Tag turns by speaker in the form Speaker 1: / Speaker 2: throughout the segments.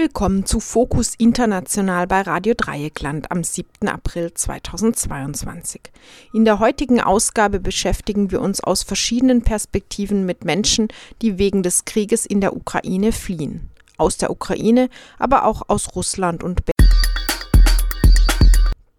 Speaker 1: Willkommen zu Fokus International bei Radio Dreieckland am 7. April 2022. In der heutigen Ausgabe beschäftigen wir uns aus verschiedenen Perspektiven mit Menschen, die wegen des Krieges in der Ukraine fliehen. Aus der Ukraine, aber auch aus Russland und Belarus.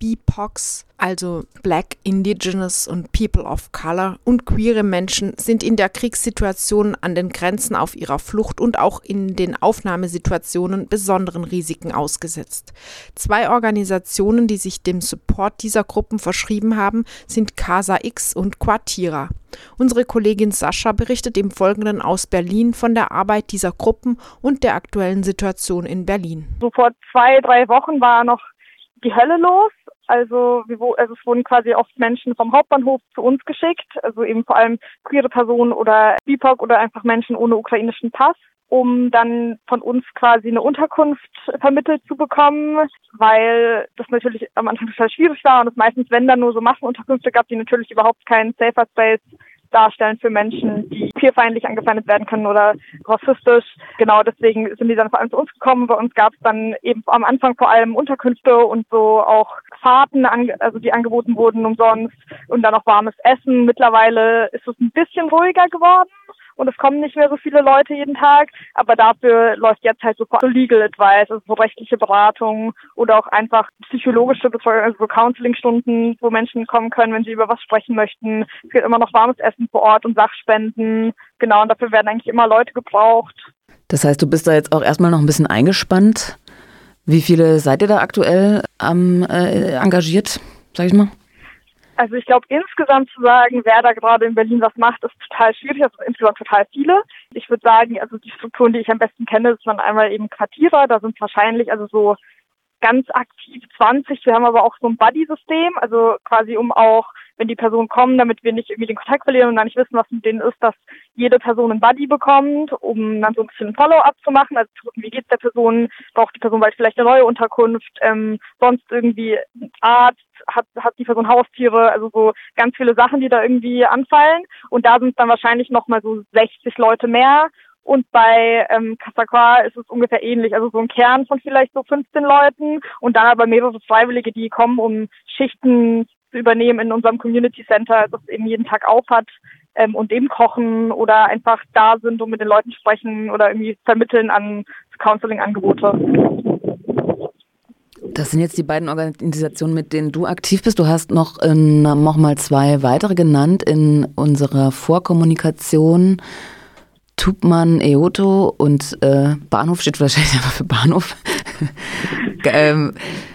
Speaker 1: BIPOCs, also Black, Indigenous und People of Color und queere Menschen sind in der Kriegssituation an den Grenzen auf ihrer Flucht und auch in den Aufnahmesituationen besonderen Risiken ausgesetzt. Zwei Organisationen, die sich dem Support dieser Gruppen verschrieben haben, sind Casa X und Quartira. Unsere Kollegin Sascha berichtet im Folgenden aus Berlin von der Arbeit dieser Gruppen und der aktuellen Situation in Berlin.
Speaker 2: So vor zwei, drei Wochen war noch die Hölle los. Also, wir, also es wurden quasi oft Menschen vom Hauptbahnhof zu uns geschickt, also eben vor allem queere Personen oder BIPOC oder einfach Menschen ohne ukrainischen Pass um dann von uns quasi eine Unterkunft vermittelt zu bekommen, weil das natürlich am Anfang total schwierig war und es meistens, wenn dann nur so Massenunterkünfte gab, die natürlich überhaupt keinen Safer Space darstellen für Menschen, die queerfeindlich angefeindet werden können oder rassistisch. Genau deswegen sind die dann vor allem zu uns gekommen. Bei uns gab es dann eben am Anfang vor allem Unterkünfte und so auch Fahrten, also die angeboten wurden umsonst und dann auch warmes Essen. Mittlerweile ist es ein bisschen ruhiger geworden und es kommen nicht mehr so viele Leute jeden Tag, aber dafür läuft jetzt halt so Legal Advice, also so rechtliche Beratung oder auch einfach psychologische Betreuung, also so Counseling-Stunden, wo Menschen kommen können, wenn sie über was sprechen möchten. Es gibt immer noch warmes Essen vor Ort und Sachspenden. Genau, und dafür werden eigentlich immer Leute gebraucht.
Speaker 3: Das heißt, du bist da jetzt auch erstmal noch ein bisschen eingespannt. Wie viele seid ihr da aktuell ähm, äh, engagiert, sag ich mal?
Speaker 2: Also ich glaube, insgesamt zu sagen, wer da gerade in Berlin was macht, ist total schwierig. Also insgesamt total viele. Ich würde sagen, also die Strukturen, die ich am besten kenne, sind einmal eben Quartierer. Da sind wahrscheinlich also so ganz aktiv 20. Wir haben aber auch so ein Buddy-System, also quasi um auch, wenn die Personen kommen, damit wir nicht irgendwie den Kontakt verlieren und dann nicht wissen, was mit denen ist, dass jede Person ein Buddy bekommt, um dann so ein bisschen ein Follow-up zu machen, also zu gucken, wie geht's der Person, braucht die Person bald vielleicht eine neue Unterkunft, ähm, sonst irgendwie Arzt, hat, hat die Person Haustiere, also so ganz viele Sachen, die da irgendwie anfallen. Und da sind dann wahrscheinlich nochmal so 60 Leute mehr und bei ähm, Casacua ist es ungefähr ähnlich, also so ein Kern von vielleicht so 15 Leuten und dann aber mehrere Freiwillige, die kommen, um Schichten übernehmen in unserem Community Center, das eben jeden Tag auf hat ähm, und eben kochen oder einfach da sind und mit den Leuten sprechen oder irgendwie vermitteln an Counseling-Angebote.
Speaker 3: Das sind jetzt die beiden Organisationen, mit denen du aktiv bist. Du hast noch, in, mal zwei weitere genannt in unserer Vorkommunikation. Tubmann, Eoto und äh, Bahnhof steht wahrscheinlich einfach für Bahnhof. ähm,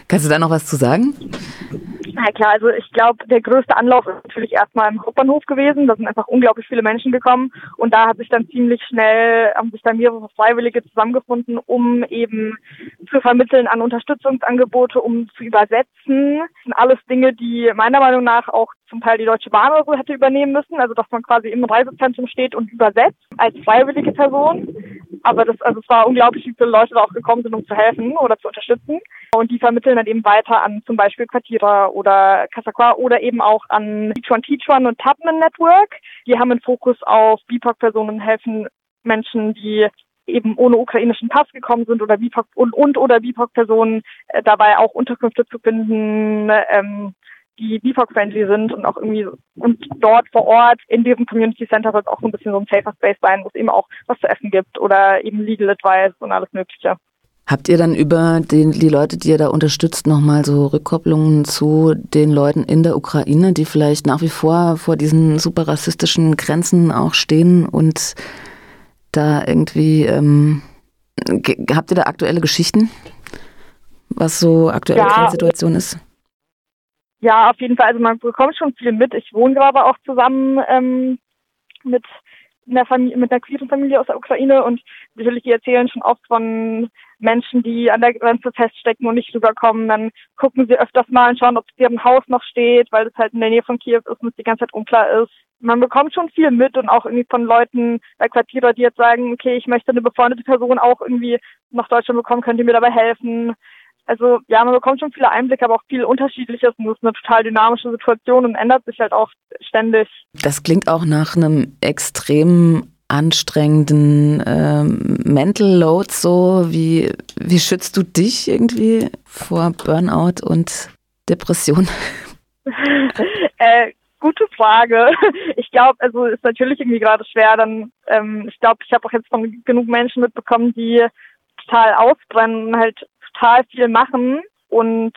Speaker 3: kannst du da noch was zu sagen?
Speaker 2: Na klar, also ich glaube, der größte Anlauf ist natürlich erstmal im Hauptbahnhof gewesen. Da sind einfach unglaublich viele Menschen gekommen und da hat sich dann ziemlich schnell, haben sich dann mehrere Freiwillige zusammengefunden, um eben zu vermitteln an Unterstützungsangebote, um zu übersetzen. Das sind alles Dinge, die meiner Meinung nach auch zum Teil die Deutsche Bahn oder so hätte übernehmen müssen, also dass man quasi im Reisezentrum steht und übersetzt als freiwillige Person. Aber das, also es war unglaublich, wie viele Leute da auch gekommen sind, um zu helfen oder zu unterstützen. Und die vermitteln dann eben weiter an zum Beispiel Quartierer oder Casaqua oder eben auch an Teach Teachuan und Tubman Network. Die haben einen Fokus auf BIPOC-Personen helfen Menschen, die eben ohne ukrainischen Pass gekommen sind oder BIPOC und, und oder BIPOC-Personen äh, dabei auch Unterkünfte zu finden, ähm, die BIPOC-friendly sind und auch irgendwie und dort vor Ort in diesem Community Center wird auch so ein bisschen so ein safer Space sein, wo es eben auch was zu essen gibt oder eben Legal Advice und alles Mögliche.
Speaker 3: Habt ihr dann über den, die Leute, die ihr da unterstützt, nochmal so Rückkopplungen zu den Leuten in der Ukraine, die vielleicht nach wie vor vor diesen super rassistischen Grenzen auch stehen und da irgendwie, ähm, habt ihr da aktuelle Geschichten, was so aktuelle ja. Grenzsituation ist?
Speaker 2: Ja, auf jeden Fall. Also man bekommt schon viel mit. Ich wohne gerade auch zusammen ähm, mit einer Familie, mit einer queeren Familie aus der Ukraine und natürlich die erzählen schon oft von Menschen, die an der Grenze feststecken und nicht rüberkommen. Dann gucken sie öfters mal und schauen, ob deren Haus noch steht, weil es halt in der Nähe von Kiew ist und es die ganze Zeit unklar ist. Man bekommt schon viel mit und auch irgendwie von Leuten bei Quartierer, die jetzt sagen, okay, ich möchte eine befreundete Person auch irgendwie nach Deutschland bekommen, könnt ihr mir dabei helfen? Also ja, man bekommt schon viele Einblicke, aber auch viel Unterschiedliches und es ist eine total dynamische Situation und ändert sich halt auch ständig.
Speaker 3: Das klingt auch nach einem extremen anstrengenden ähm, Mental Loads so? Wie, wie schützt du dich irgendwie vor Burnout und Depression?
Speaker 2: äh, gute Frage. Ich glaube, also ist natürlich irgendwie gerade schwer. Dann, ähm, ich glaube, ich habe auch jetzt von genug Menschen mitbekommen, die total ausbrennen und halt total viel machen und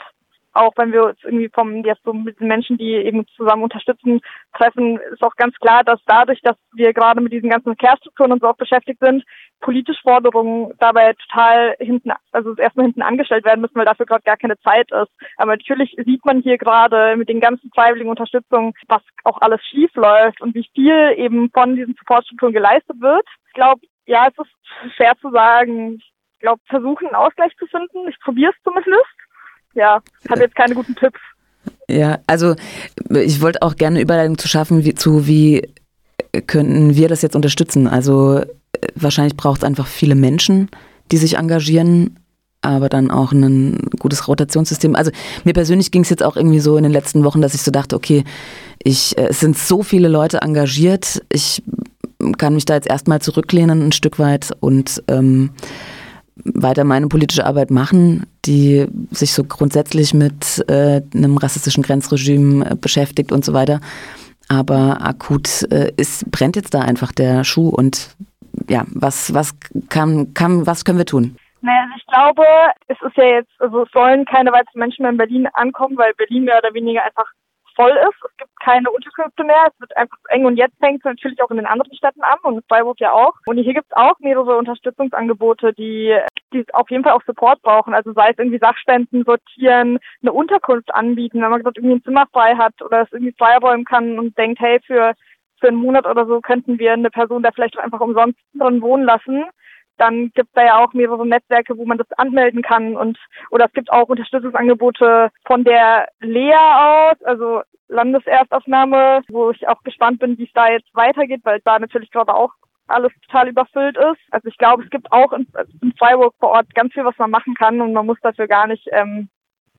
Speaker 2: auch wenn wir uns irgendwie vom jetzt so mit den Menschen, die eben zusammen unterstützen, treffen, ist auch ganz klar, dass dadurch, dass wir gerade mit diesen ganzen Verkehrsstrukturen und so auch beschäftigt sind, politische Forderungen dabei total hinten, also erstmal hinten angestellt werden müssen, weil dafür gerade gar keine Zeit ist. Aber natürlich sieht man hier gerade mit den ganzen freiwilligen Unterstützungen, was auch alles schief läuft und wie viel eben von diesen Supportstrukturen geleistet wird. Ich glaube, ja, es ist schwer zu sagen. Glaube, versuchen einen Ausgleich zu finden. Ich probiere es zumindest ja, habe jetzt keine guten Tipps.
Speaker 3: Ja, also ich wollte auch gerne Überleitung zu schaffen wie, zu, wie könnten wir das jetzt unterstützen. Also wahrscheinlich braucht es einfach viele Menschen, die sich engagieren, aber dann auch ein gutes Rotationssystem. Also mir persönlich ging es jetzt auch irgendwie so in den letzten Wochen, dass ich so dachte, okay, ich, äh, es sind so viele Leute engagiert, ich kann mich da jetzt erstmal zurücklehnen ein Stück weit und ähm, weiter meine politische Arbeit machen, die sich so grundsätzlich mit äh, einem rassistischen Grenzregime äh, beschäftigt und so weiter. Aber akut äh, ist, brennt jetzt da einfach der Schuh und ja, was, was kann, kann, was können wir tun?
Speaker 2: Naja, also ich glaube, es ist ja jetzt, also sollen keine weiteren Menschen mehr in Berlin ankommen, weil Berlin mehr oder weniger einfach voll ist. Es gibt keine Unterkünfte mehr. Es wird einfach eng und jetzt fängt es natürlich auch in den anderen Städten an und in Freiburg ja auch. Und hier gibt es auch mehrere Unterstützungsangebote, die, die auf jeden Fall auch Support brauchen. Also sei es irgendwie Sachspenden sortieren, eine Unterkunft anbieten, wenn man gerade irgendwie ein Zimmer frei hat oder es irgendwie freiräumen kann und denkt, hey, für für einen Monat oder so könnten wir eine Person da vielleicht auch einfach umsonst drin wohnen lassen dann gibt es da ja auch mehrere Netzwerke, wo man das anmelden kann und oder es gibt auch Unterstützungsangebote von der Lea aus, also Landeserstaufnahme, wo ich auch gespannt bin, wie es da jetzt weitergeht, weil da natürlich gerade auch alles total überfüllt ist. Also ich glaube, es gibt auch in, in Freiburg vor Ort ganz viel, was man machen kann und man muss dafür gar nicht ähm,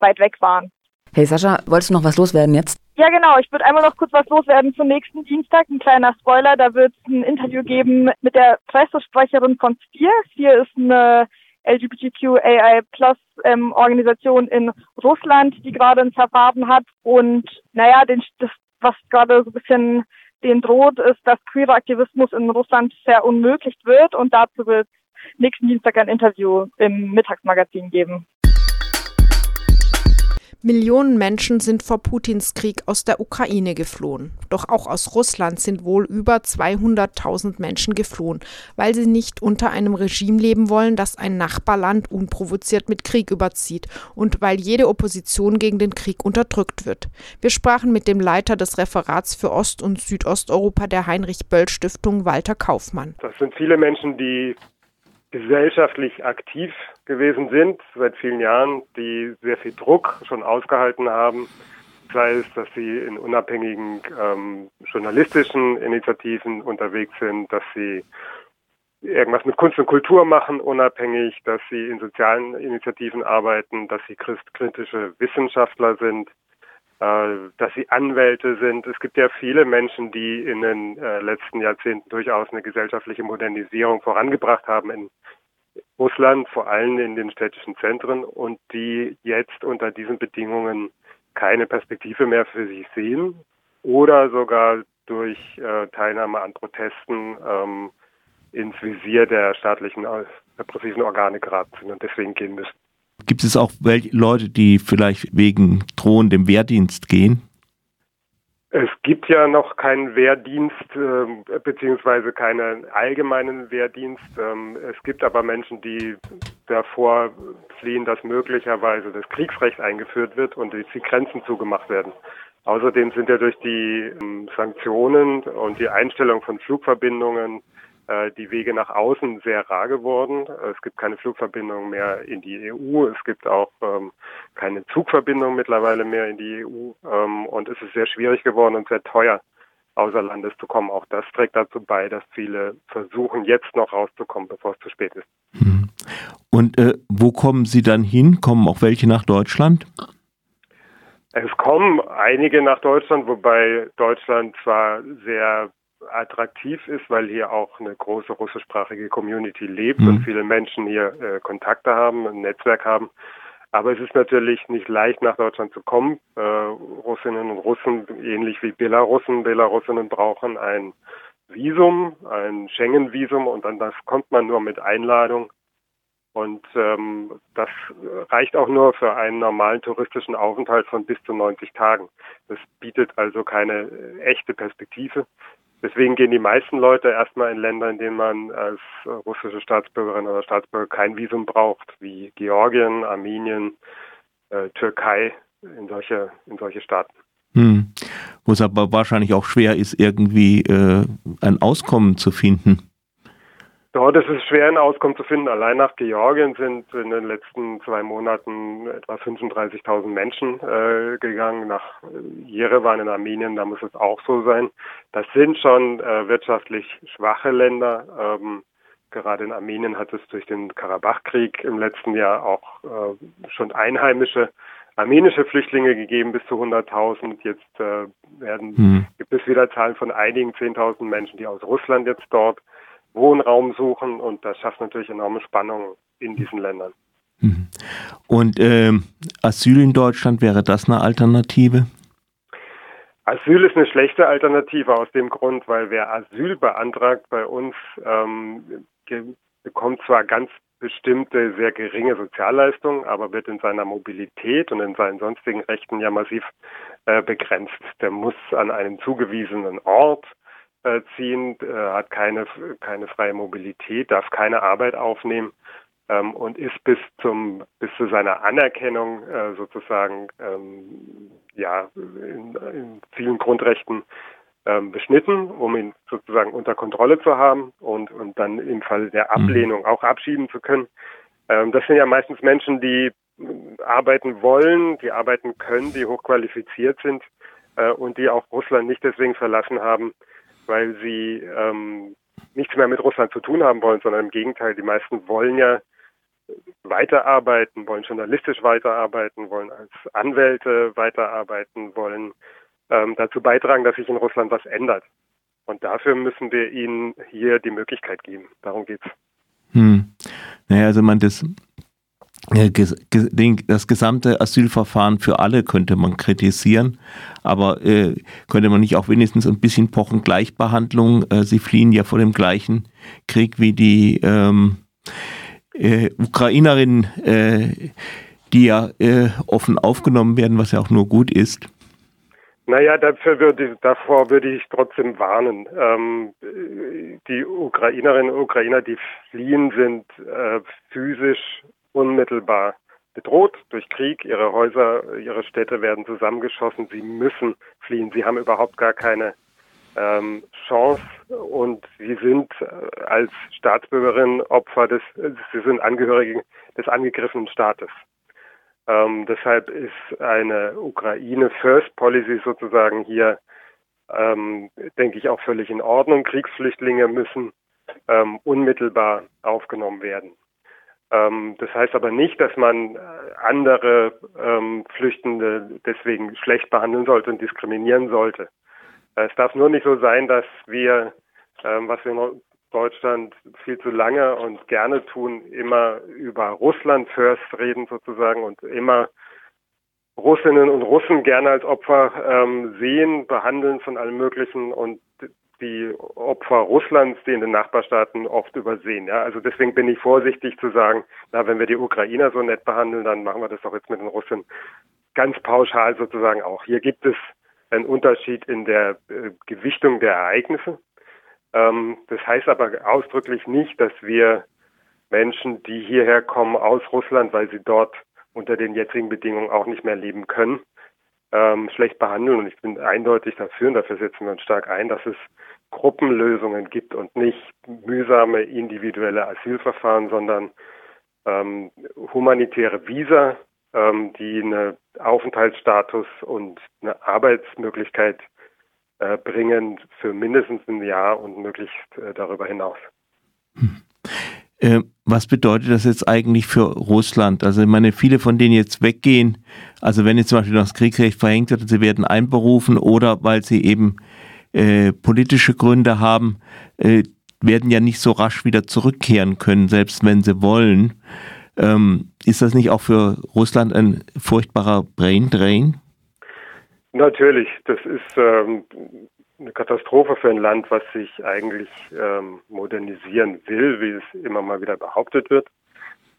Speaker 2: weit wegfahren.
Speaker 3: Hey Sascha, wolltest du noch was loswerden jetzt?
Speaker 2: Ja, genau. Ich würde einmal noch kurz was loswerden zum nächsten Dienstag. Ein kleiner Spoiler. Da wird es ein Interview geben mit der Pressesprecherin von Sphere. Sphere ist eine LGBTQAI Plus ähm, Organisation in Russland, die gerade ein Verfahren hat. Und naja, den, das, was gerade so ein bisschen den droht, ist, dass queerer Aktivismus in Russland sehr unmöglich wird. Und dazu wird nächsten Dienstag ein Interview im Mittagsmagazin geben.
Speaker 1: Millionen Menschen sind vor Putins Krieg aus der Ukraine geflohen. Doch auch aus Russland sind wohl über 200.000 Menschen geflohen, weil sie nicht unter einem Regime leben wollen, das ein Nachbarland unprovoziert mit Krieg überzieht und weil jede Opposition gegen den Krieg unterdrückt wird. Wir sprachen mit dem Leiter des Referats für Ost- und Südosteuropa der Heinrich-Böll-Stiftung, Walter Kaufmann.
Speaker 4: Das sind viele Menschen, die gesellschaftlich aktiv gewesen sind seit vielen Jahren, die sehr viel Druck schon ausgehalten haben, sei es, dass sie in unabhängigen ähm, journalistischen Initiativen unterwegs sind, dass sie irgendwas mit Kunst und Kultur machen, unabhängig, dass sie in sozialen Initiativen arbeiten, dass sie christkritische Wissenschaftler sind, äh, dass sie Anwälte sind. Es gibt ja viele Menschen, die in den äh, letzten Jahrzehnten durchaus eine gesellschaftliche Modernisierung vorangebracht haben in Russland, vor allem in den städtischen Zentren und die jetzt unter diesen Bedingungen keine Perspektive mehr für sich sehen oder sogar durch äh, Teilnahme an Protesten ähm, ins Visier der staatlichen repressiven Organe geraten sind und deswegen gehen müssen.
Speaker 5: Gibt es auch Leute, die vielleicht wegen drohendem Wehrdienst gehen?
Speaker 4: Es gibt ja noch keinen Wehrdienst äh, beziehungsweise keinen allgemeinen Wehrdienst. Ähm, es gibt aber Menschen, die davor fliehen, dass möglicherweise das Kriegsrecht eingeführt wird und die Grenzen zugemacht werden. Außerdem sind ja durch die ähm, Sanktionen und die Einstellung von Flugverbindungen die Wege nach außen sehr rar geworden. Es gibt keine Flugverbindung mehr in die EU. Es gibt auch ähm, keine Zugverbindung mittlerweile mehr in die EU. Ähm, und es ist sehr schwierig geworden und sehr teuer, außer Landes zu kommen. Auch das trägt dazu bei, dass viele versuchen, jetzt noch rauszukommen, bevor es zu spät ist.
Speaker 5: Hm. Und äh, wo kommen Sie dann hin? Kommen auch welche nach Deutschland?
Speaker 4: Es kommen einige nach Deutschland, wobei Deutschland zwar sehr attraktiv ist, weil hier auch eine große russischsprachige Community lebt mhm. und viele Menschen hier äh, Kontakte haben, ein Netzwerk haben. Aber es ist natürlich nicht leicht, nach Deutschland zu kommen. Äh, Russinnen und Russen, ähnlich wie Belarussen, Belarusinnen brauchen ein Visum, ein Schengen-Visum und dann das kommt man nur mit Einladung. Und ähm, das reicht auch nur für einen normalen touristischen Aufenthalt von bis zu 90 Tagen. Das bietet also keine äh, echte Perspektive. Deswegen gehen die meisten Leute erstmal in Länder, in denen man als russische Staatsbürgerin oder Staatsbürger kein Visum braucht, wie Georgien, Armenien, äh, Türkei, in solche, in solche Staaten.
Speaker 5: Hm. Wo es aber wahrscheinlich auch schwer ist, irgendwie äh, ein Auskommen zu finden.
Speaker 4: Dort ist es schwer, ein Auskommen zu finden. Allein nach Georgien sind in den letzten zwei Monaten etwa 35.000 Menschen äh, gegangen. Nach Jerewan in Armenien, da muss es auch so sein. Das sind schon äh, wirtschaftlich schwache Länder. Ähm, gerade in Armenien hat es durch den Karabachkrieg im letzten Jahr auch äh, schon einheimische armenische Flüchtlinge gegeben, bis zu 100.000. Jetzt äh, werden, hm. gibt es wieder Zahlen von einigen 10.000 Menschen, die aus Russland jetzt dort Wohnraum suchen und das schafft natürlich enorme Spannungen in diesen Ländern.
Speaker 5: Mhm. Und ähm, Asyl in Deutschland, wäre das eine Alternative?
Speaker 4: Asyl ist eine schlechte Alternative aus dem Grund, weil wer Asyl beantragt bei uns, ähm, bekommt zwar ganz bestimmte sehr geringe Sozialleistungen, aber wird in seiner Mobilität und in seinen sonstigen Rechten ja massiv äh, begrenzt. Der muss an einen zugewiesenen Ort ziehen, äh, hat keine, keine freie Mobilität, darf keine Arbeit aufnehmen ähm, und ist bis zum bis zu seiner Anerkennung äh, sozusagen ähm, ja in, in vielen Grundrechten ähm, beschnitten, um ihn sozusagen unter Kontrolle zu haben und, und dann im Fall der mhm. Ablehnung auch abschieben zu können. Ähm, das sind ja meistens Menschen, die arbeiten wollen, die arbeiten können, die hochqualifiziert sind äh, und die auch Russland nicht deswegen verlassen haben, weil sie ähm, nichts mehr mit Russland zu tun haben wollen, sondern im Gegenteil, die meisten wollen ja weiterarbeiten, wollen journalistisch weiterarbeiten, wollen als Anwälte weiterarbeiten, wollen ähm, dazu beitragen, dass sich in Russland was ändert. Und dafür müssen wir ihnen hier die Möglichkeit geben. Darum geht's.
Speaker 5: Hm. Naja, also man das das gesamte Asylverfahren für alle könnte man kritisieren, aber äh, könnte man nicht auch wenigstens ein bisschen pochen Gleichbehandlung? Äh, sie fliehen ja vor dem gleichen Krieg wie die ähm, äh, Ukrainerinnen, äh, die ja äh, offen aufgenommen werden, was ja auch nur gut ist.
Speaker 4: Naja, dafür würde, davor würde ich trotzdem warnen. Ähm, die Ukrainerinnen und Ukrainer, die fliehen, sind physisch unmittelbar bedroht durch Krieg. Ihre Häuser, ihre Städte werden zusammengeschossen. Sie müssen fliehen. Sie haben überhaupt gar keine ähm, Chance und sie sind äh, als Staatsbürgerin Opfer des, sie sind Angehörige des angegriffenen Staates. Ähm, deshalb ist eine Ukraine First Policy sozusagen hier, ähm, denke ich, auch völlig in Ordnung. Kriegsflüchtlinge müssen ähm, unmittelbar aufgenommen werden. Ähm, das heißt aber nicht, dass man äh, andere ähm, Flüchtende deswegen schlecht behandeln sollte und diskriminieren sollte. Äh, es darf nur nicht so sein, dass wir, ähm, was wir in Deutschland viel zu lange und gerne tun, immer über Russland first reden sozusagen und immer Russinnen und Russen gerne als Opfer ähm, sehen, behandeln von allem Möglichen und die Opfer Russlands, die in den Nachbarstaaten oft übersehen. Ja, also deswegen bin ich vorsichtig zu sagen, na, wenn wir die Ukrainer so nett behandeln, dann machen wir das doch jetzt mit den Russen ganz pauschal sozusagen auch. Hier gibt es einen Unterschied in der äh, Gewichtung der Ereignisse. Ähm, das heißt aber ausdrücklich nicht, dass wir Menschen, die hierher kommen aus Russland, weil sie dort unter den jetzigen Bedingungen auch nicht mehr leben können, ähm, schlecht behandeln. Und ich bin eindeutig dafür, und dafür setzen wir uns stark ein, dass es Gruppenlösungen gibt und nicht mühsame individuelle Asylverfahren, sondern ähm, humanitäre Visa, ähm, die einen Aufenthaltsstatus und eine Arbeitsmöglichkeit äh, bringen für mindestens ein Jahr und möglichst äh, darüber hinaus.
Speaker 5: Hm. Äh, was bedeutet das jetzt eigentlich für Russland? Also ich meine, viele von denen jetzt weggehen, also wenn jetzt zum Beispiel das Kriegsrecht verhängt wird sie werden einberufen oder weil sie eben äh, politische Gründe haben, äh, werden ja nicht so rasch wieder zurückkehren können, selbst wenn sie wollen. Ähm, ist das nicht auch für Russland ein furchtbarer Brain Drain?
Speaker 4: Natürlich, das ist ähm, eine Katastrophe für ein Land, was sich eigentlich ähm, modernisieren will, wie es immer mal wieder behauptet wird.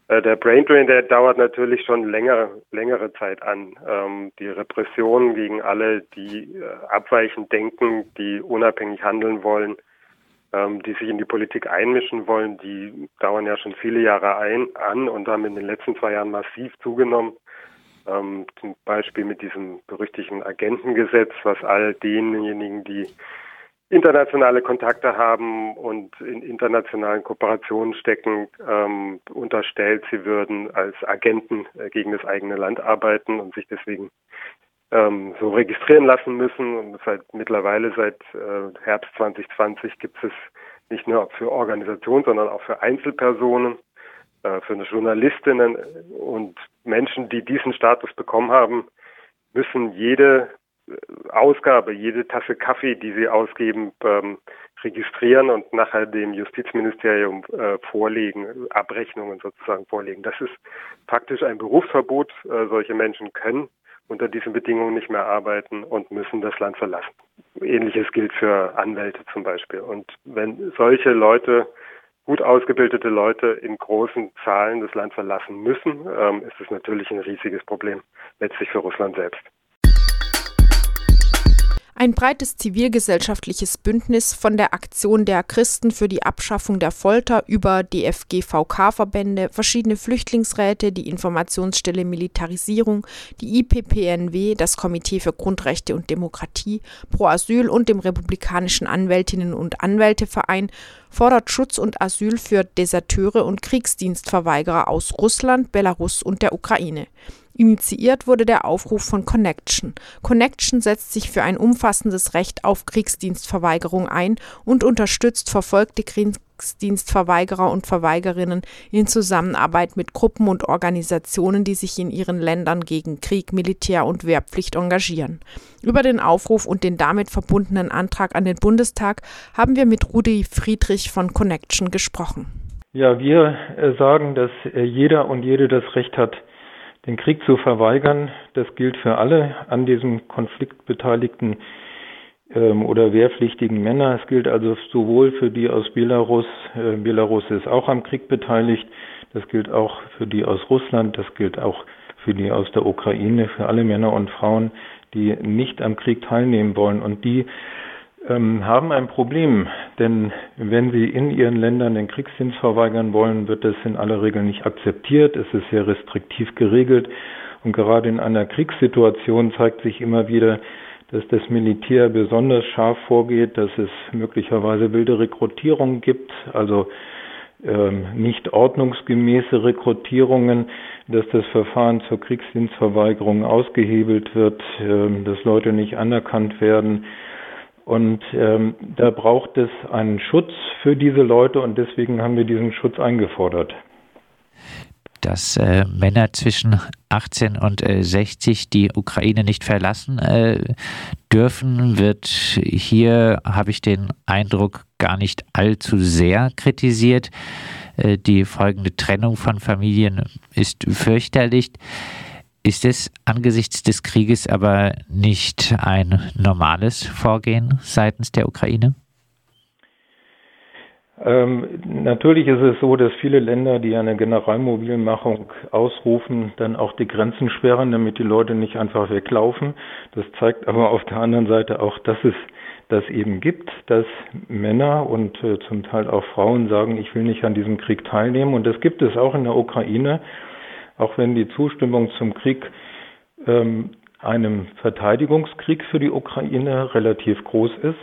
Speaker 4: Äh, der Brain Drain, der dauert natürlich schon längere, längere Zeit an. Ähm, die Repressionen gegen alle, die äh, abweichend denken, die unabhängig handeln wollen, ähm, die sich in die Politik einmischen wollen, die dauern ja schon viele Jahre ein, an und haben in den letzten zwei Jahren massiv zugenommen. Ähm, zum Beispiel mit diesem berüchtigten Agentengesetz, was all denjenigen, die internationale Kontakte haben und in internationalen Kooperationen stecken, ähm, unterstellt, sie würden als Agenten äh, gegen das eigene Land arbeiten und sich deswegen ähm, so registrieren lassen müssen. Und seit mittlerweile seit äh, Herbst 2020 gibt es nicht nur für Organisationen, sondern auch für Einzelpersonen äh, für Journalistinnen und Menschen, die diesen Status bekommen haben, müssen jede äh, Ausgabe, jede Tasse Kaffee, die sie ausgeben, ähm, registrieren und nachher dem Justizministerium äh, vorlegen, Abrechnungen sozusagen vorlegen. Das ist faktisch ein Berufsverbot. Äh, solche Menschen können unter diesen Bedingungen nicht mehr arbeiten und müssen das Land verlassen. Ähnliches gilt für Anwälte zum Beispiel. Und wenn solche Leute gut ausgebildete Leute in großen Zahlen das Land verlassen müssen, ähm, ist es natürlich ein riesiges Problem, letztlich für Russland selbst.
Speaker 1: Ein breites zivilgesellschaftliches Bündnis von der Aktion der Christen für die Abschaffung der Folter über DFGVK-Verbände, verschiedene Flüchtlingsräte, die Informationsstelle Militarisierung, die IPPNW, das Komitee für Grundrechte und Demokratie, Pro Asyl und dem Republikanischen Anwältinnen und Anwälteverein fordert Schutz und Asyl für Deserteure und Kriegsdienstverweigerer aus Russland, Belarus und der Ukraine. Initiiert wurde der Aufruf von Connection. Connection setzt sich für ein umfassendes Recht auf Kriegsdienstverweigerung ein und unterstützt verfolgte Kriegsdienstverweigerer und Verweigerinnen in Zusammenarbeit mit Gruppen und Organisationen, die sich in ihren Ländern gegen Krieg, Militär und Wehrpflicht engagieren. Über den Aufruf und den damit verbundenen Antrag an den Bundestag haben wir mit Rudi Friedrich von Connection gesprochen.
Speaker 6: Ja, wir äh, sagen, dass äh, jeder und jede das Recht hat, den Krieg zu verweigern. Das gilt für alle an diesem Konflikt beteiligten ähm, oder wehrpflichtigen Männer. Es gilt also sowohl für die aus Belarus, äh, Belarus ist auch am Krieg beteiligt, das gilt auch für die aus Russland, das gilt auch für die aus der Ukraine, für alle Männer und Frauen, die nicht am Krieg teilnehmen wollen und die ähm, haben ein Problem, denn wenn sie in ihren Ländern den Kriegsdienst verweigern wollen, wird das in aller Regel nicht akzeptiert. Es ist sehr restriktiv geregelt und gerade in einer Kriegssituation zeigt sich immer wieder, dass das Militär besonders scharf vorgeht, dass es möglicherweise wilde Rekrutierungen gibt, also ähm, nicht ordnungsgemäße Rekrutierungen, dass das Verfahren zur Kriegsdienstverweigerung ausgehebelt wird, ähm, dass Leute nicht anerkannt werden und ähm, da braucht es einen Schutz für diese Leute und deswegen haben wir diesen Schutz eingefordert.
Speaker 7: Dass äh, Männer zwischen 18 und äh, 60 die Ukraine nicht verlassen äh, dürfen, wird hier, habe ich den Eindruck, gar nicht allzu sehr kritisiert. Äh, die folgende Trennung von Familien ist fürchterlich. Ist es angesichts des Krieges aber nicht ein normales Vorgehen seitens der Ukraine?
Speaker 6: Ähm, natürlich ist es so, dass viele Länder, die eine Generalmobilmachung ausrufen, dann auch die Grenzen sperren, damit die Leute nicht einfach weglaufen. Das zeigt aber auf der anderen Seite auch, dass es das eben gibt, dass Männer und äh, zum Teil auch Frauen sagen, ich will nicht an diesem Krieg teilnehmen. Und das gibt es auch in der Ukraine auch wenn die Zustimmung zum Krieg ähm, einem Verteidigungskrieg für die Ukraine relativ groß ist.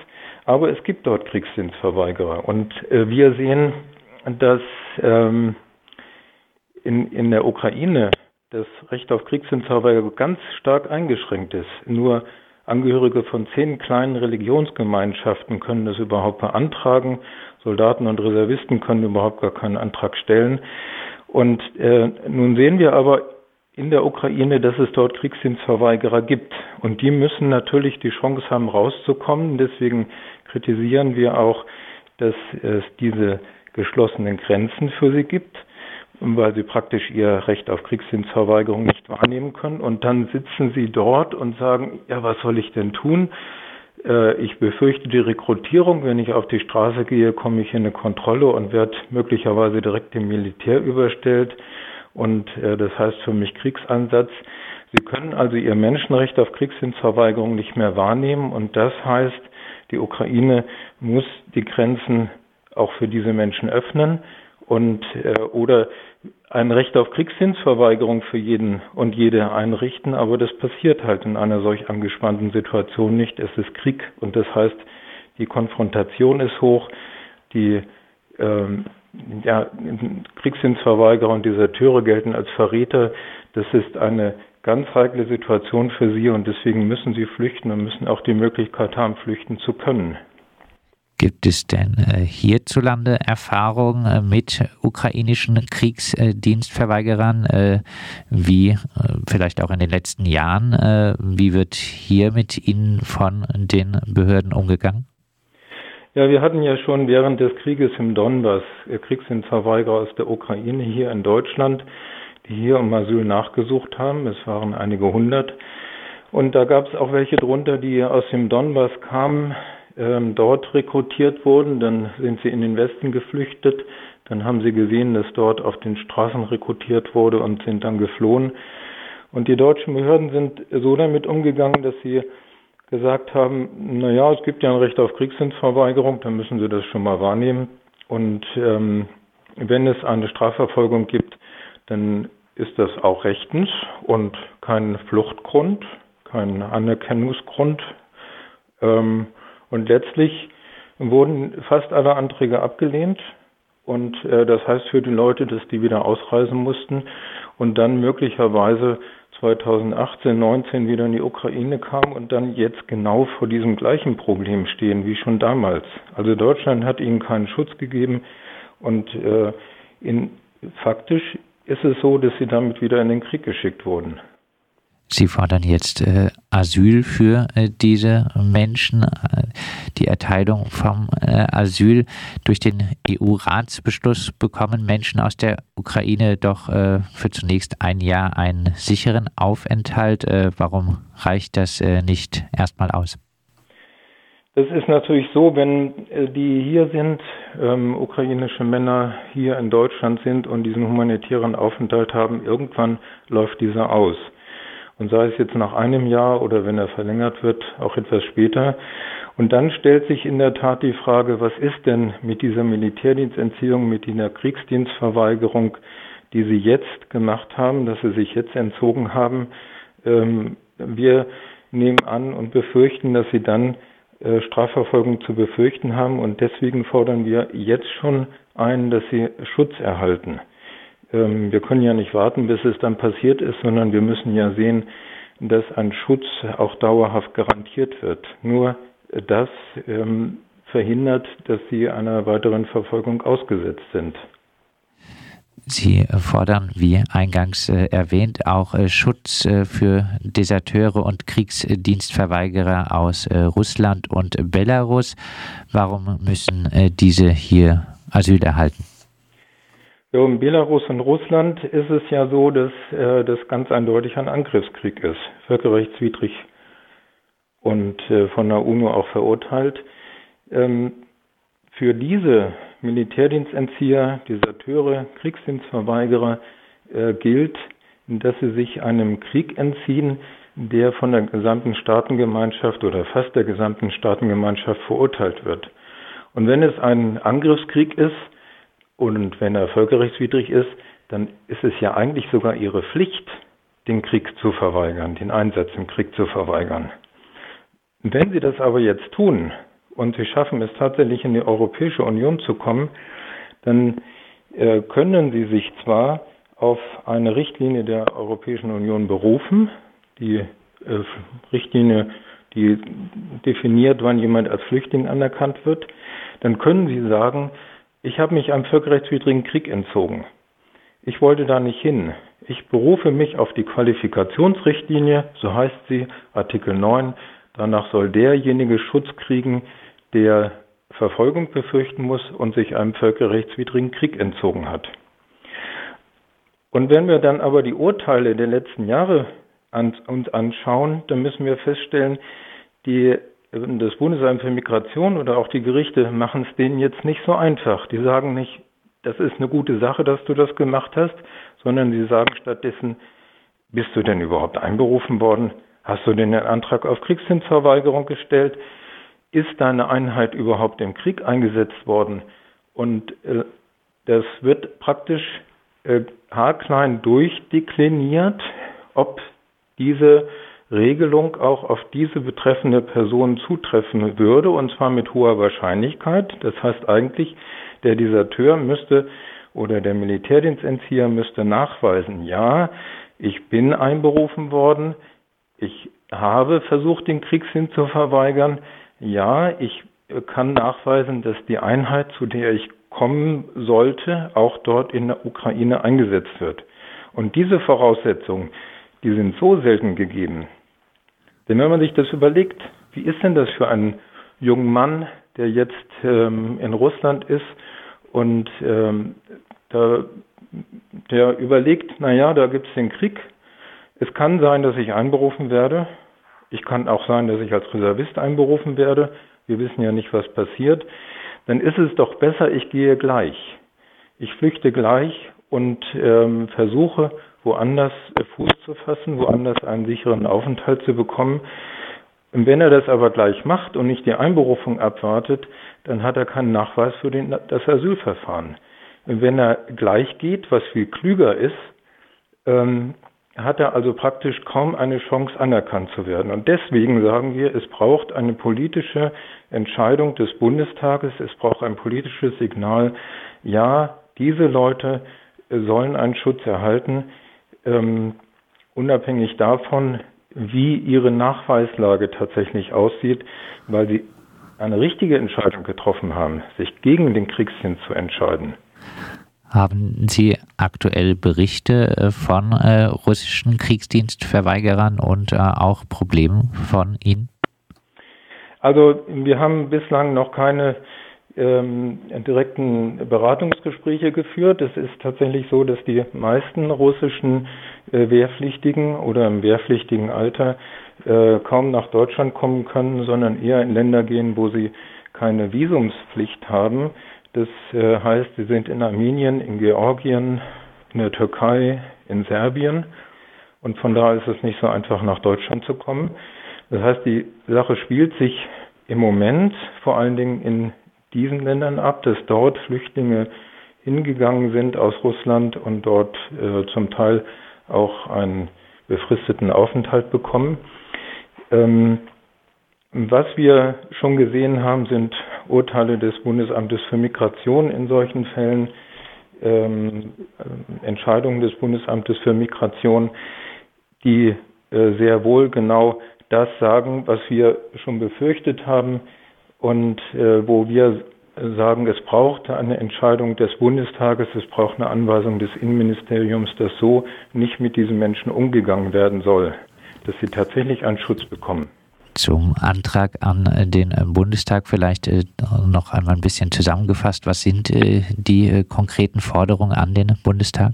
Speaker 6: Aber es gibt dort Kriegsdienstverweigerer. Und äh, wir sehen, dass ähm, in, in der Ukraine das Recht auf Kriegsdienstverweigerung ganz stark eingeschränkt ist. Nur Angehörige von zehn kleinen Religionsgemeinschaften können das überhaupt beantragen. Soldaten und Reservisten können überhaupt gar keinen Antrag stellen. Und äh, nun sehen wir aber in der Ukraine, dass es dort Kriegsdienstverweigerer gibt. Und die müssen natürlich die Chance haben, rauszukommen. Deswegen kritisieren wir auch, dass es diese geschlossenen Grenzen für sie gibt, weil sie praktisch ihr Recht auf Kriegsdienstverweigerung nicht wahrnehmen können. Und dann sitzen sie dort und sagen, ja, was soll ich denn tun? Äh, ich befürchte die Rekrutierung. Wenn ich auf die Straße gehe, komme ich in eine Kontrolle und werde möglicherweise direkt dem Militär überstellt. Und äh, das heißt für mich Kriegsansatz. Sie können also ihr Menschenrecht auf Kriegsdienstverweigerung nicht mehr wahrnehmen. Und das heißt, die Ukraine muss die Grenzen auch für diese Menschen öffnen und äh, oder ein Recht auf Kriegsdienstverweigerung für jeden und jede einrichten, aber das passiert halt in einer solch angespannten Situation nicht. Es ist Krieg und das heißt, die Konfrontation ist hoch, die ähm, ja, Kriegsdienstverweigerer und Deserteure gelten als Verräter. Das ist eine ganz heikle Situation für sie und deswegen müssen sie flüchten und müssen auch die Möglichkeit haben, flüchten zu können.
Speaker 7: Gibt es denn äh, hierzulande Erfahrungen äh, mit ukrainischen Kriegsdienstverweigerern, äh, wie vielleicht auch in den letzten Jahren? Wie wird hier mit ihnen von den Behörden umgegangen?
Speaker 6: Ja, wir hatten ja schon während des Krieges im Donbass Kriegsdienstverweigerer aus der Ukraine hier in Deutschland, die hier um Asyl nachgesucht haben. Es waren einige hundert. Und da gab es auch welche drunter, die aus dem Donbass kamen, ähm, dort rekrutiert wurden. Dann sind sie in den Westen geflüchtet. Dann haben sie gesehen, dass dort auf den Straßen rekrutiert wurde und sind dann geflohen. Und die deutschen Behörden sind so damit umgegangen, dass sie gesagt haben, na ja, es gibt ja ein Recht auf Kriegsdienstverweigerung, dann müssen sie das schon mal wahrnehmen. Und ähm, wenn es eine Strafverfolgung gibt, dann ist das auch rechtens und kein Fluchtgrund, kein Anerkennungsgrund. Ähm, und letztlich wurden fast alle Anträge abgelehnt. Und äh, das heißt für die Leute, dass die wieder ausreisen mussten und dann möglicherweise 2018, 19 wieder in die Ukraine kamen und dann jetzt genau vor diesem gleichen Problem stehen wie schon damals. Also Deutschland hat ihnen keinen Schutz gegeben und äh, in, faktisch ist es so, dass sie damit wieder in den Krieg geschickt wurden.
Speaker 7: Sie fordern jetzt äh, Asyl für äh, diese Menschen. Äh, die Erteilung vom äh, Asyl durch den EU-Ratsbeschluss bekommen Menschen aus der Ukraine doch äh, für zunächst ein Jahr einen sicheren Aufenthalt. Warum reicht das nicht erstmal aus?
Speaker 6: Das ist natürlich so, wenn die hier sind, ähm, ukrainische Männer hier in Deutschland sind und diesen humanitären Aufenthalt haben, irgendwann läuft dieser aus und sei es jetzt nach einem Jahr oder wenn er verlängert wird, auch etwas später. Und dann stellt sich in der Tat die Frage, was ist denn mit dieser Militärdienstentziehung, mit dieser Kriegsdienstverweigerung, die Sie jetzt gemacht haben, dass Sie sich jetzt entzogen haben. Ähm, wir nehmen an und befürchten, dass Sie dann äh, Strafverfolgung zu befürchten haben und deswegen fordern wir jetzt schon ein, dass Sie Schutz erhalten. Ähm, wir können ja nicht warten, bis es dann passiert ist, sondern wir müssen ja sehen, dass ein Schutz auch dauerhaft garantiert wird. Nur das ähm, verhindert, dass sie einer weiteren Verfolgung ausgesetzt sind.
Speaker 7: Sie fordern, wie eingangs äh, erwähnt, auch äh, Schutz äh, für Deserteure und Kriegsdienstverweigerer aus Russland und Belarus. Warum müssen diese hier Asyl erhalten?
Speaker 6: Ja, in Belarus und Russland ist es ja so, dass äh, das ganz eindeutig ein Angriffskrieg ist, völkerrechtswidrig und äh, von der UNO auch verurteilt. Ähm, für diese Militärdienstentzieher, Deserteure, Kriegsdienstverweigerer äh, gilt, dass sie sich einem Krieg entziehen, der von der gesamten Staatengemeinschaft oder fast der gesamten Staatengemeinschaft verurteilt wird. Und wenn es ein Angriffskrieg ist, und wenn er völkerrechtswidrig ist, dann ist es ja eigentlich sogar ihre Pflicht, den Krieg zu verweigern, den Einsatz im Krieg zu verweigern. Wenn sie das aber jetzt tun und sie schaffen es tatsächlich in die Europäische Union zu kommen, dann äh, können sie sich zwar auf eine Richtlinie der Europäischen Union berufen, die äh, Richtlinie, die definiert, wann jemand als Flüchtling anerkannt wird, dann können sie sagen, ich habe mich einem völkerrechtswidrigen Krieg entzogen. ich wollte da nicht hin. Ich berufe mich auf die Qualifikationsrichtlinie, so heißt sie, Artikel 9. Danach soll derjenige Schutz kriegen, der Verfolgung befürchten muss und sich einem völkerrechtswidrigen Krieg entzogen hat. Und wenn wir dann aber die Urteile der letzten Jahre an, uns anschauen, dann müssen wir feststellen, die, das Bundesamt für Migration oder auch die Gerichte machen es denen jetzt nicht so einfach. Die sagen nicht, das ist eine gute Sache, dass du das gemacht hast, sondern sie sagen stattdessen, bist du denn überhaupt einberufen worden? Hast du denn einen Antrag auf Kriegsdienstverweigerung gestellt? Ist deine Einheit überhaupt im Krieg eingesetzt worden? Und äh, das wird praktisch äh, haarklein durchdekliniert, ob diese Regelung auch auf diese betreffende Person zutreffen würde, und zwar mit hoher Wahrscheinlichkeit. Das heißt eigentlich, der Deserteur müsste oder der Militärdienstentzieher müsste nachweisen, ja, ich bin einberufen worden, ich habe versucht, den Kriegssinn zu verweigern, ja, ich kann nachweisen, dass die Einheit, zu der ich kommen sollte, auch dort in der Ukraine eingesetzt wird. Und diese Voraussetzungen, die sind so selten gegeben. Denn wenn man sich das überlegt, wie ist denn das für einen jungen Mann, der jetzt ähm, in Russland ist und ähm, da, der überlegt, naja, da gibt es den Krieg. Es kann sein, dass ich einberufen werde. Ich kann auch sein, dass ich als Reservist einberufen werde. Wir wissen ja nicht, was passiert. Dann ist es doch besser, ich gehe gleich. Ich flüchte gleich und ähm, versuche, woanders Fuß zu fassen, woanders einen sicheren Aufenthalt zu bekommen. Wenn er das aber gleich macht und nicht die Einberufung abwartet, dann hat er keinen Nachweis für den, das Asylverfahren. Wenn er gleich geht, was viel klüger ist, ähm, hat er also praktisch kaum eine Chance anerkannt zu werden. Und deswegen sagen wir, es braucht eine politische Entscheidung des Bundestages, es braucht ein politisches Signal, ja, diese Leute sollen einen Schutz erhalten, ähm, unabhängig davon, wie ihre Nachweislage tatsächlich aussieht, weil sie eine richtige Entscheidung getroffen haben, sich gegen den Kriegsdienst zu entscheiden.
Speaker 7: Haben Sie aktuell Berichte äh, von äh, russischen Kriegsdienstverweigerern und äh, auch Problemen von ihnen?
Speaker 6: Also wir haben bislang noch keine ähm, direkten Beratungsgespräche geführt. Es ist tatsächlich so, dass die meisten russischen äh, Wehrpflichtigen oder im wehrpflichtigen Alter äh, kaum nach Deutschland kommen können, sondern eher in Länder gehen, wo sie keine Visumspflicht haben. Das äh, heißt, sie sind in Armenien, in Georgien, in der Türkei, in Serbien. Und von da ist es nicht so einfach, nach Deutschland zu kommen. Das heißt, die Sache spielt sich im Moment vor allen Dingen in diesen Ländern ab, dass dort Flüchtlinge hingegangen sind aus Russland und dort äh, zum Teil auch einen befristeten Aufenthalt bekommen. Ähm, was wir schon gesehen haben, sind Urteile des Bundesamtes für Migration in solchen Fällen, ähm, Entscheidungen des Bundesamtes für Migration, die äh, sehr wohl genau das sagen, was wir schon befürchtet haben, und äh, wo wir sagen, es braucht eine Entscheidung des Bundestages, es braucht eine Anweisung des Innenministeriums, dass so nicht mit diesen Menschen umgegangen werden soll, dass sie tatsächlich einen Schutz bekommen.
Speaker 7: Zum Antrag an den Bundestag vielleicht äh, noch einmal ein bisschen zusammengefasst. Was sind äh, die äh, konkreten Forderungen an den Bundestag?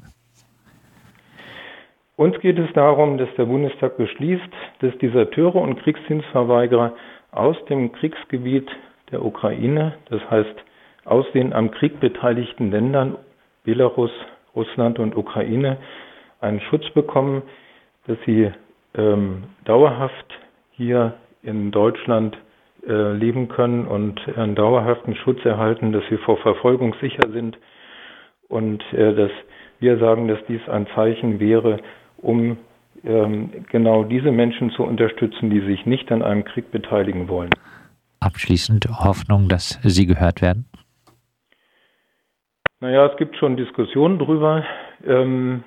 Speaker 6: Uns geht es darum, dass der Bundestag beschließt, dass Deserteure und Kriegsdienstverweigerer aus dem Kriegsgebiet der Ukraine, das heißt aus den am Krieg beteiligten Ländern Belarus, Russland und Ukraine einen Schutz bekommen, dass sie ähm, dauerhaft hier in Deutschland äh, leben können und einen dauerhaften Schutz erhalten, dass sie vor Verfolgung sicher sind und äh, dass wir sagen, dass dies ein Zeichen wäre, um genau diese Menschen zu unterstützen, die sich nicht an einem Krieg beteiligen wollen.
Speaker 7: Abschließend Hoffnung, dass Sie gehört werden?
Speaker 6: Naja, es gibt schon Diskussionen darüber, ähm,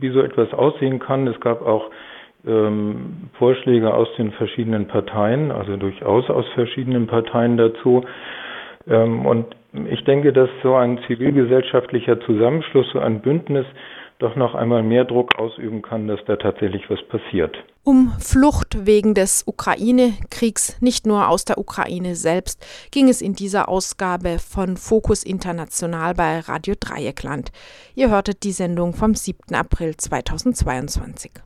Speaker 6: wie so etwas aussehen kann. Es gab auch ähm, Vorschläge aus den verschiedenen Parteien, also durchaus aus verschiedenen Parteien dazu. Ähm, und ich denke, dass so ein zivilgesellschaftlicher Zusammenschluss, so ein Bündnis doch noch einmal mehr Druck ausüben kann, dass da tatsächlich was passiert.
Speaker 1: Um Flucht wegen des Ukraine-Kriegs, nicht nur aus der Ukraine selbst, ging es in dieser Ausgabe von Fokus International bei Radio Dreieckland. Ihr hörtet die Sendung vom 7. April 2022.